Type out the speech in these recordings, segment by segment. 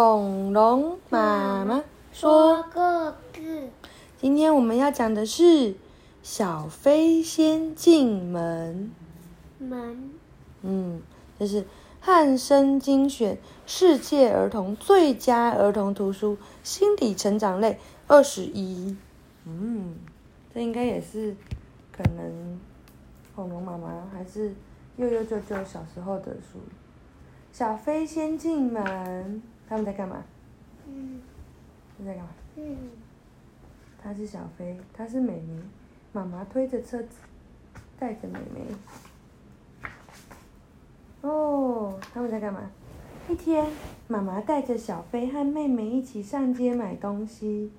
恐龙妈妈说，个字，今天我们要讲的是小飞仙进门。门嗯，这是汉生精选世界儿童最佳儿童图书心理成长类二十一。嗯，这应该也是可能恐龙妈妈还是悠悠舅舅小时候的书。小飞仙进门，他们在干嘛？嗯他们在干嘛？嗯他是小飞，他是美眉，妈妈推着车子，带着美眉。哦，他们在干嘛？一天，妈妈带着小飞和妹妹一起上街买东西。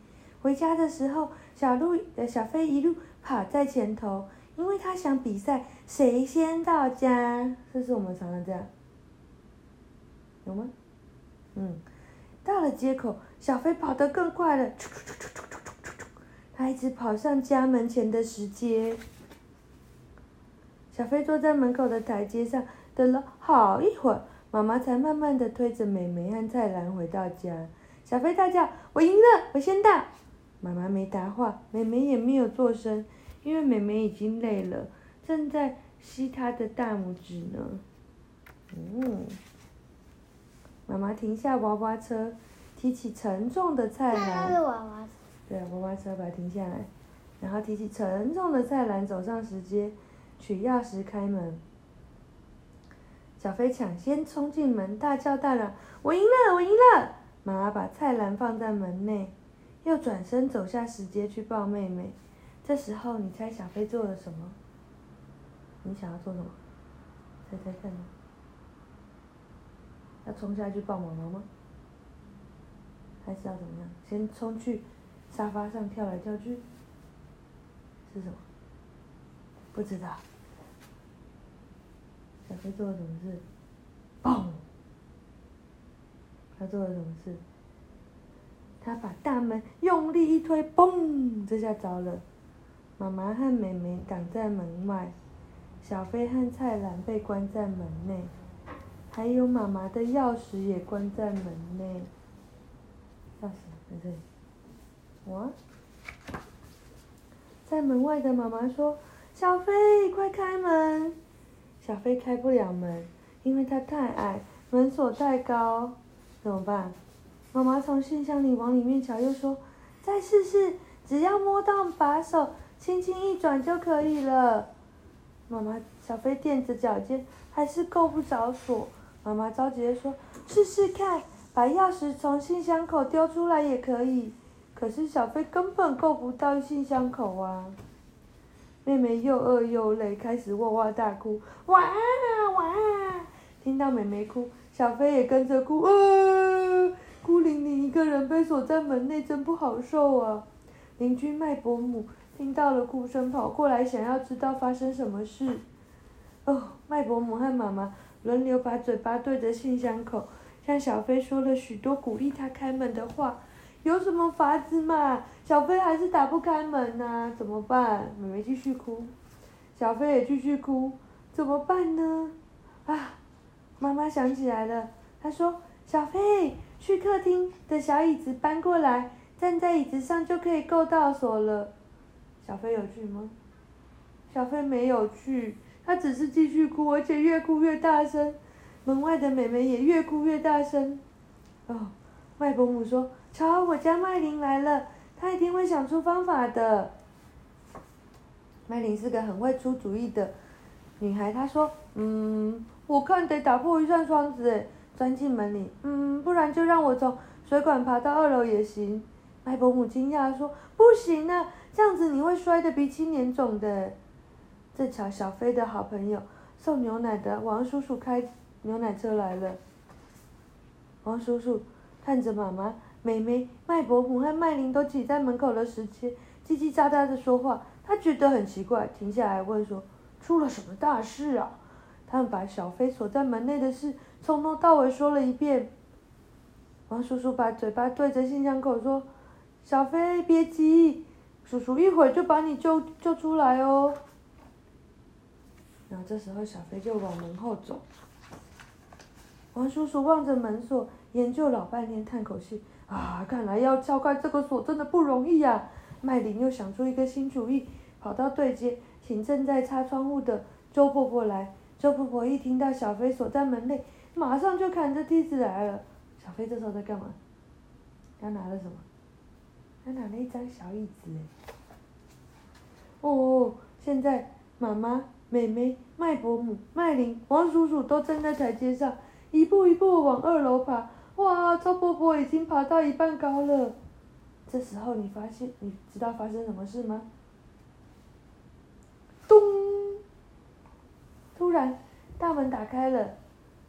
回家的时候，小鹿呃小飞一路跑在前头，因为他想比赛谁先到家。这是我们常常这样，有吗？嗯到了街口小飞跑得更快了他一直跑上家门前的石阶小飞坐在门口的台阶上等了好一会儿妈妈才慢慢的推着妹妹和菜篮回到家小飞大叫我赢了我先到妈妈没答话妹妹也没有做声因为妹妹已经累了正在吸她的大拇指呢嗯妈妈停下娃娃车，提起沉重的菜篮。是娃娃，对，娃娃车把它停下来，然后提起沉重的菜篮，走上石阶，取钥匙开门。小飞抢先冲进门，大叫大嚷：“我赢了，我赢了！”妈妈把菜篮放在门内，又转身走下石阶去抱妹妹。这时候，你猜小飞做了什么？你想要做什么？猜猜看呢？要冲下去抱妈妈吗？还是要怎么样？先冲去沙发上跳来跳去？是什么？不知道。小飞做了什么事？嘣！他做了什么事？他把大门用力一推，嘣！这下糟了。妈妈和妹妹挡在门外，小飞和菜篮被关在门内，还有妈妈的钥匙也关在门内。钥匙在这里。我！在门外的妈妈说：“小飞，快开门！”小飞开不了门，因为它太矮，门锁太高，怎么办？妈妈从信箱里往里面瞧，又说：“再试试，只要摸到把手，轻轻一转就可以了。”妈妈，小飞垫着脚尖，还是够不着锁。妈妈着急的说：“试试看，把钥匙从信箱口丢出来也可以。”可是小飞根本够不到信箱口啊！妹妹又饿又累，开始哇哇大哭，哇哇！听到妹妹哭，小飞也跟着哭，呃，孤零零一个人被锁在门内，真不好受啊！邻居麦伯母听到了哭声，跑过来想要知道发生什么事。哦，麦伯母和妈妈轮流把嘴巴对着信箱口，向小飞说了许多鼓励他开门的话。有什么法子嘛？小飞还是打不开门呐、怎么办？妹妹继续哭，小飞也继续哭，怎么办呢？啊，妈妈想起来了，她说：“小飞，去客厅的小椅子搬过来，站在椅子上就可以够到锁了。”小飞有去吗？小飞没有去，他只是继续哭，而且越哭越大声。门外的妹妹也越哭越大声。哦，外伯母说：“瞧，我家麦琳来了，她一定会想出方法的。”麦琳是个很会出主意的女孩，她说：“嗯，我看得打破一扇窗子，钻进门里。嗯，不然就让我从水管爬到二楼也行。”麦伯母惊讶说：“不行啊，这样子你会摔得鼻青脸肿的。”正巧，小飞的好朋友送牛奶的王叔叔开牛奶车来了。王叔叔看着妈妈、妹妹、麦伯母和麦琳都挤在门口的时间，叽叽喳喳的说话，他觉得很奇怪，停下来问说：“出了什么大事啊？”他们把小飞锁在门内的事从头到尾说了一遍。王叔叔把嘴巴对着信箱口说：“小飞，别急，叔叔一会儿就把你救救出来哦。”然后这时候小飞就往门后走。王叔叔望着门锁，研究老半天，叹口气：“啊，看来要撬开这个锁真的不容易呀。”麦琳又想出一个新主意，跑到对街，请正在擦窗户的周伯伯来。周伯伯一听到小飞锁在门内，马上就扛着梯子来了。小飞这时候在干嘛？他拿了什么？他拿了一张小椅子。哦，现在妈妈、妹妹、麦伯母、麦琳、王叔叔都站在台阶上，一步一步往二楼爬。哇，周伯伯已经爬到一半高了。这时候，你发现，你知道发生什么事吗？咚！突然，大门打开了，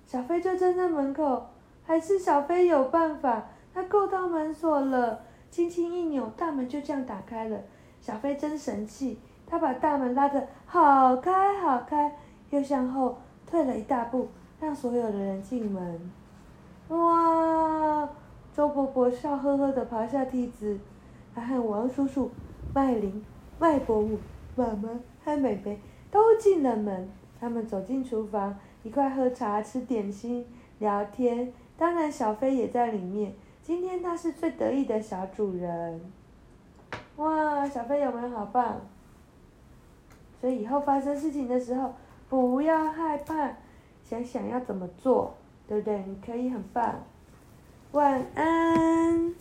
小飞就站在门口。还是小飞有办法，他够到门锁了，轻轻一扭，大门就这样打开了。小飞真神气，他把大门拉得好开好开，又向后退了一大步，让所有的人进门。哇！周伯伯笑呵呵地爬下梯子，他和王叔叔、麦琳、麦伯母、妈妈和美美都进了门。他们走进厨房，一块喝茶、吃点心、聊天。当然，小飞也在里面。今天他是最得意的小主人。哇，小飞有没有好棒？所以以后发生事情的时候，不要害怕，想想要怎么做，对不对？你可以很棒。晚安。